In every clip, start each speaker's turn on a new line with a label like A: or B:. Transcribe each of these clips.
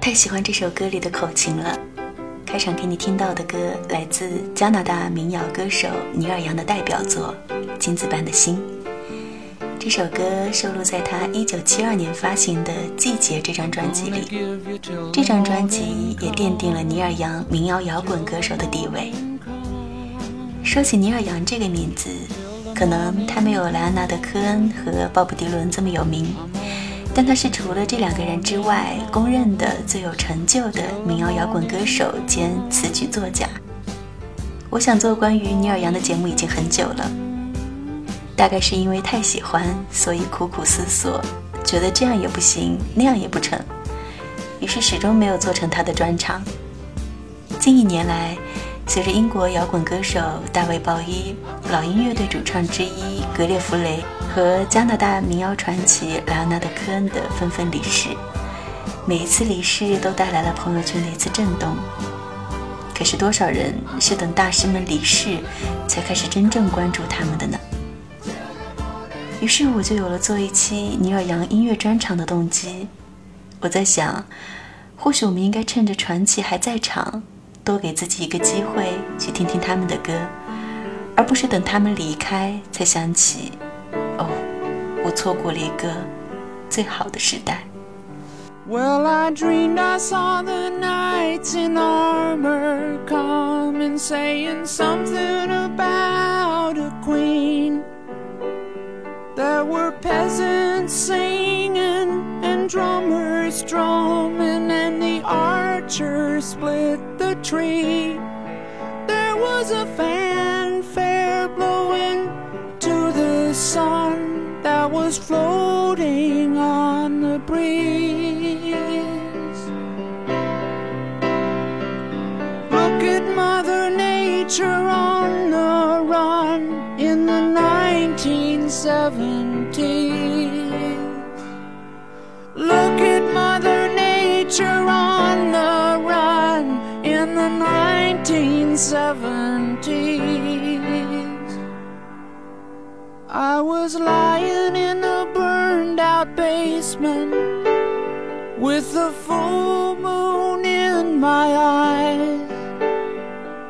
A: 太喜欢这首歌里的口琴了。开场给你听到的歌来自加拿大民谣歌手尼尔杨的代表作《金子般的心》。这首歌收录在他1972年发行的《季节》这张专辑里。这张专辑也奠定了尼尔杨民谣摇滚歌手的地位。说起尼尔杨这个名字，可能他没有莱昂纳德·科恩和鲍勃·迪伦这么有名。但他是除了这两个人之外，公认的最有成就的民谣摇滚歌手兼词曲作家。我想做关于尼尔杨的节目已经很久了，大概是因为太喜欢，所以苦苦思索，觉得这样也不行，那样也不成，于是始终没有做成他的专场。近一年来，随着英国摇滚歌手大卫·鲍伊、老鹰乐队主唱之一格列弗雷。和加拿大民谣传奇莱昂纳德·科恩的纷纷离世，每一次离世都带来了朋友圈的一次震动。可是多少人是等大师们离世，才开始真正关注他们的呢？于是我就有了做一期尼尔杨音乐专场的动机。我在想，或许我们应该趁着传奇还在场，多给自己一个机会去听听他们的歌，而不是等他们离开才想起，我错过了一个最好的时代。
B: Well, I dreamed I saw the knights in armor come saying something about a queen. There were peasants singing and drummers drumming, and the archers split the tree. There was a fanfare blowing to the sun that was floating on the breeze. Look at Mother Nature on the run in the 1970s. Look at Mother Nature on the run in the 1970s. I was lying in a burned out basement with the full moon in my eyes.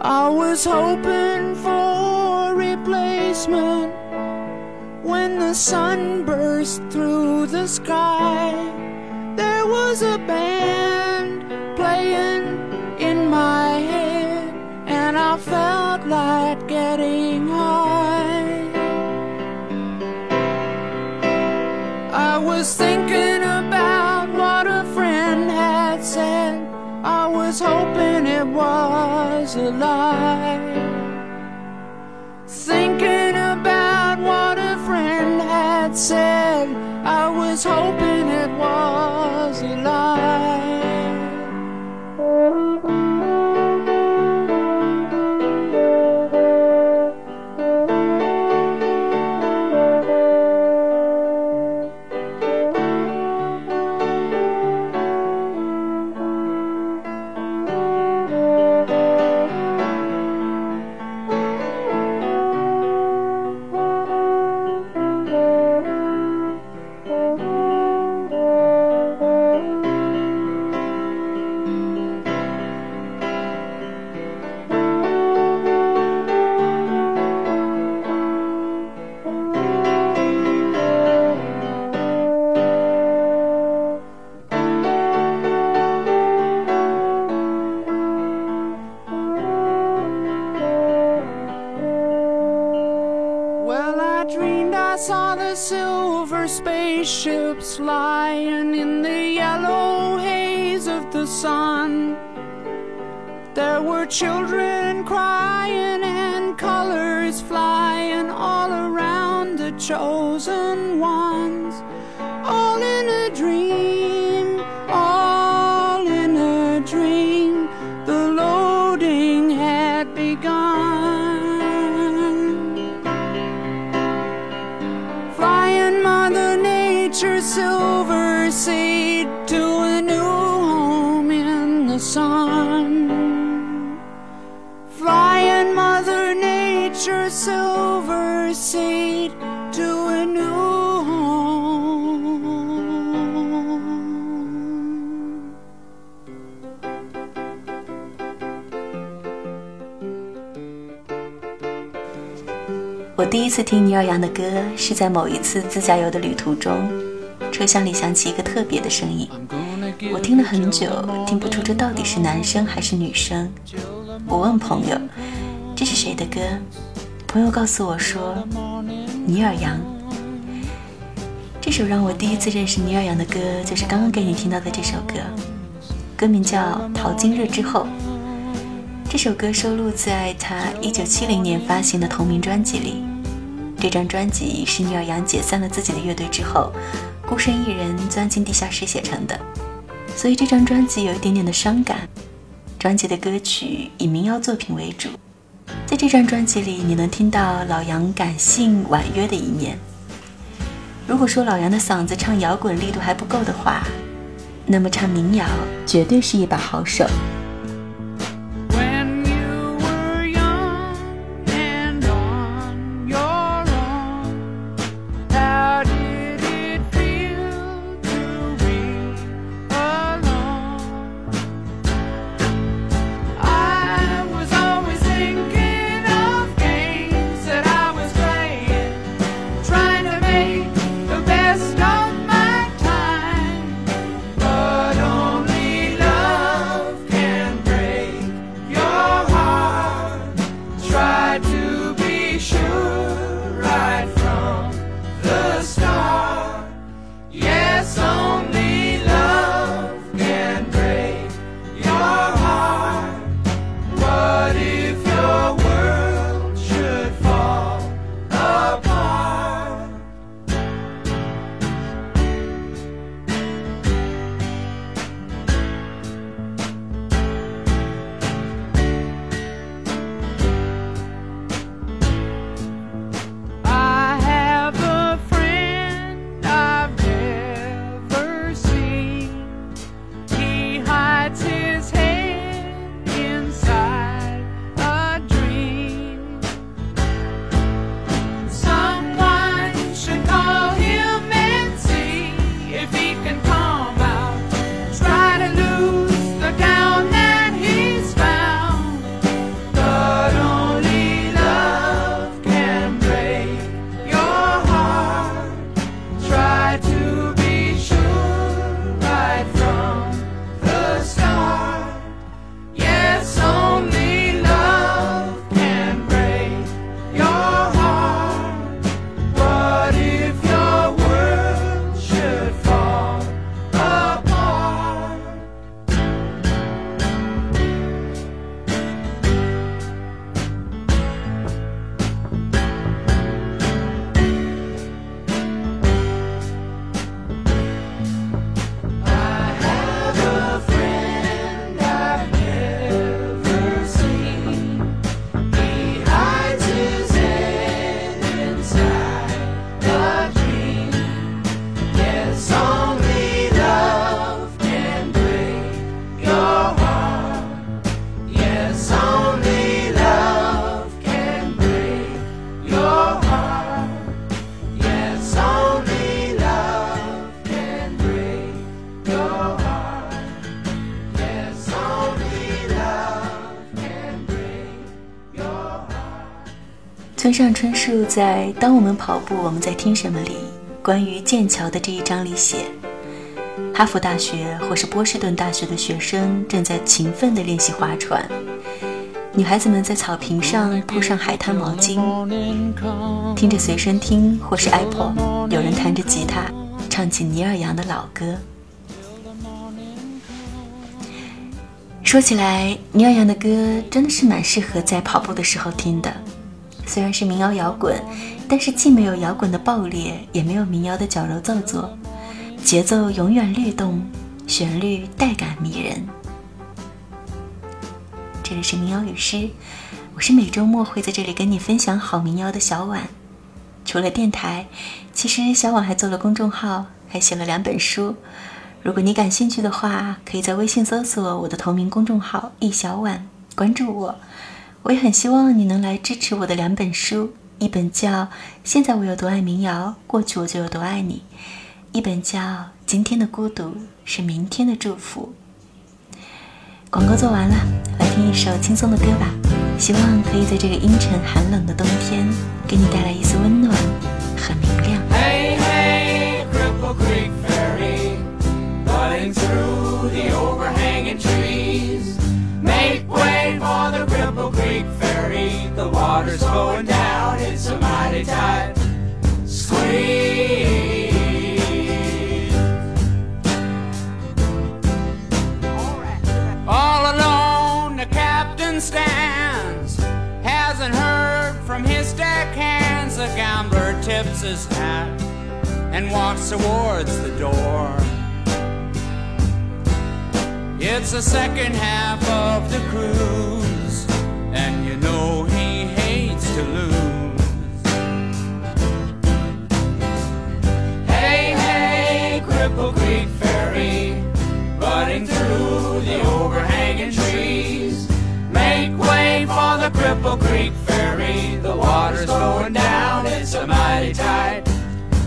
B: I was hoping for replacement when the sun burst through the sky. There was a band playing in my head, and I felt like getting high. Was a lie. Thinking about what a friend had said, I was hoping it was
A: 我第一次听尼尔杨的歌，是在某一次自驾游的旅途中，车厢里响起一个特别的声音。我听了很久，听不出这到底是男生还是女生。我问朋友：“这是谁的歌？”朋友告诉我说：“尼尔杨。”这首让我第一次认识尼尔杨的歌，就是刚刚给你听到的这首歌，歌名叫《淘金热之后》。这首歌收录在他1970年发行的同名专辑里。这张专辑是尼尔杨解散了自己的乐队之后，孤身一人钻进地下室写成的，所以这张专辑有一点点的伤感。专辑的歌曲以民谣作品为主，在这张专辑里，你能听到老杨感性婉约的一面。如果说老杨的嗓子唱摇滚力度还不够的话，那么唱民谣绝对是一把好手。村上春树在《当我们跑步，我们在听什么》里，关于剑桥的这一章里写，哈佛大学或是波士顿大学的学生正在勤奋地练习划船，女孩子们在草坪上铺上海滩毛巾，听着随身听或是 Apple，有人弹着吉他，唱起尼尔杨的老歌。说起来，尼尔杨的歌真的是蛮适合在跑步的时候听的。虽然是民谣摇滚，但是既没有摇滚的爆裂，也没有民谣的矫揉造作，节奏永远律动，旋律带感迷人。这里是民谣与诗，我是每周末会在这里跟你分享好民谣的小婉。除了电台，其实小婉还做了公众号，还写了两本书。如果你感兴趣的话，可以在微信搜索我的同名公众号“易小婉”，关注我。我也很希望你能来支持我的两本书，一本叫《现在我有多爱民谣，过去我就有多爱你》，一本叫《今天的孤独是明天的祝福》。广告做完了，来听一首轻松的歌吧，希望可以在这个阴沉寒冷的冬
B: It's the second half of the cruise, and you know he hates to lose. Hey, hey, Cripple Creek Ferry, running through the overhanging trees. Make way for the Cripple Creek Ferry. The water's going down, it's a mighty tight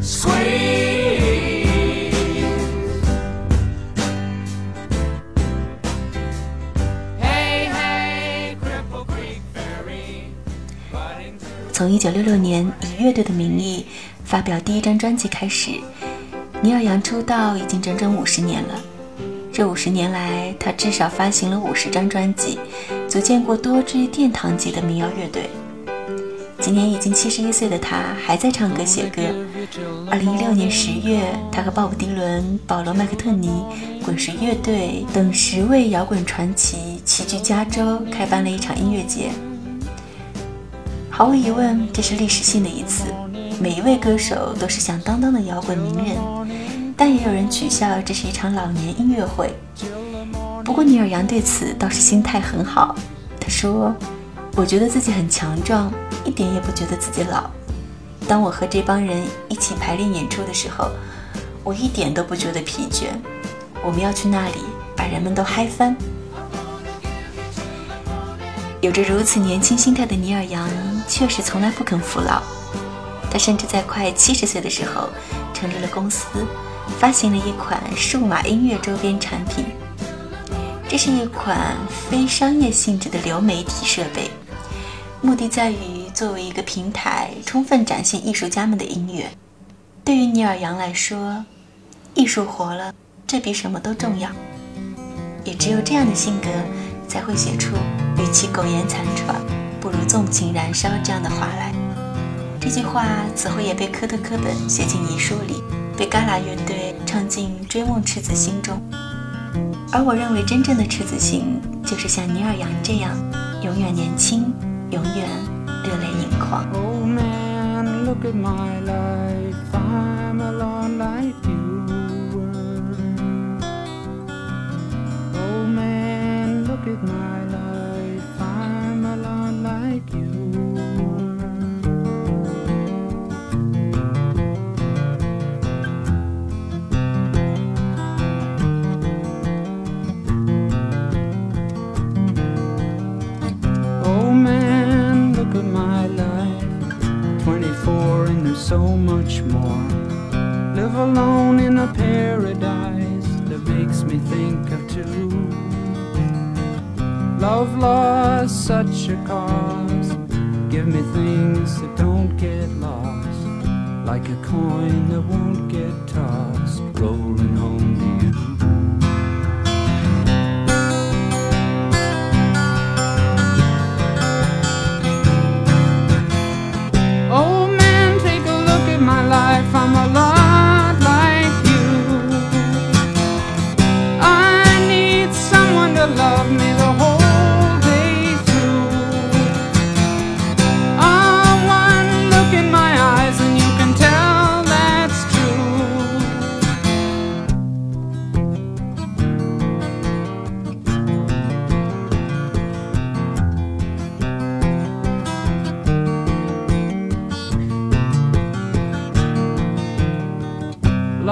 B: squeeze.
A: 从一九六六年以乐队的名义发表第一张专辑开始，尼尔杨出道已经整整五十年了。这五十年来，他至少发行了五十张专辑，组建过多支殿堂级的民谣乐队。今年已经七十一岁的他，还在唱歌写歌。二零一六年十月，他和鲍勃迪伦、保罗麦克特尼、滚石乐队等十位摇滚传奇齐聚加州，开办了一场音乐节。毫无疑问，这是历史性的一次。每一位歌手都是响当当的摇滚名人，但也有人取笑这是一场老年音乐会。不过尼尔杨对此倒是心态很好，他说：“我觉得自己很强壮，一点也不觉得自己老。当我和这帮人一起排练演出的时候，我一点都不觉得疲倦。我们要去那里把人们都嗨翻。”有着如此年轻心态的尼尔杨，确实从来不肯服老。他甚至在快七十岁的时候，成立了公司，发行了一款数码音乐周边产品。这是一款非商业性质的流媒体设备，目的在于作为一个平台，充分展现艺术家们的音乐。对于尼尔杨来说，艺术活了，这比什么都重要。也只有这样的性格，才会写出“与其苟延残喘，纵情燃烧”这样的话来。这句话此后也被科特·科本写进遗书里，被嘎啦乐队唱进《追梦赤子心》中。而我认为，真正的赤子心，就是像尼尔杨这样，永远年轻，永远热泪盈眶。
B: like a coin that won't get tossed, rolling home to you.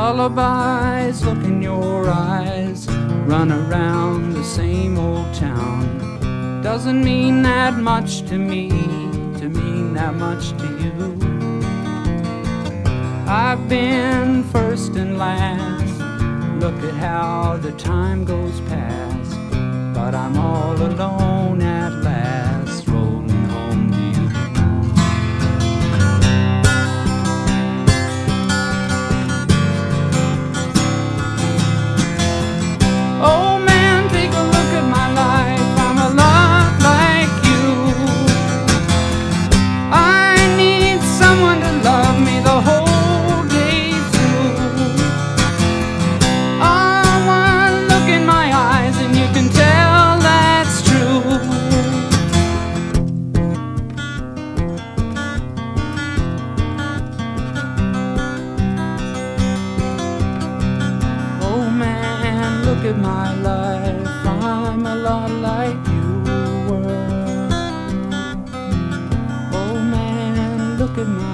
B: lullabies. Look in your eyes, run around the same old town. Doesn't mean that much to me, to mean that much to you. I've been first and last. Look at how the time goes past, but I'm all alone at last. good.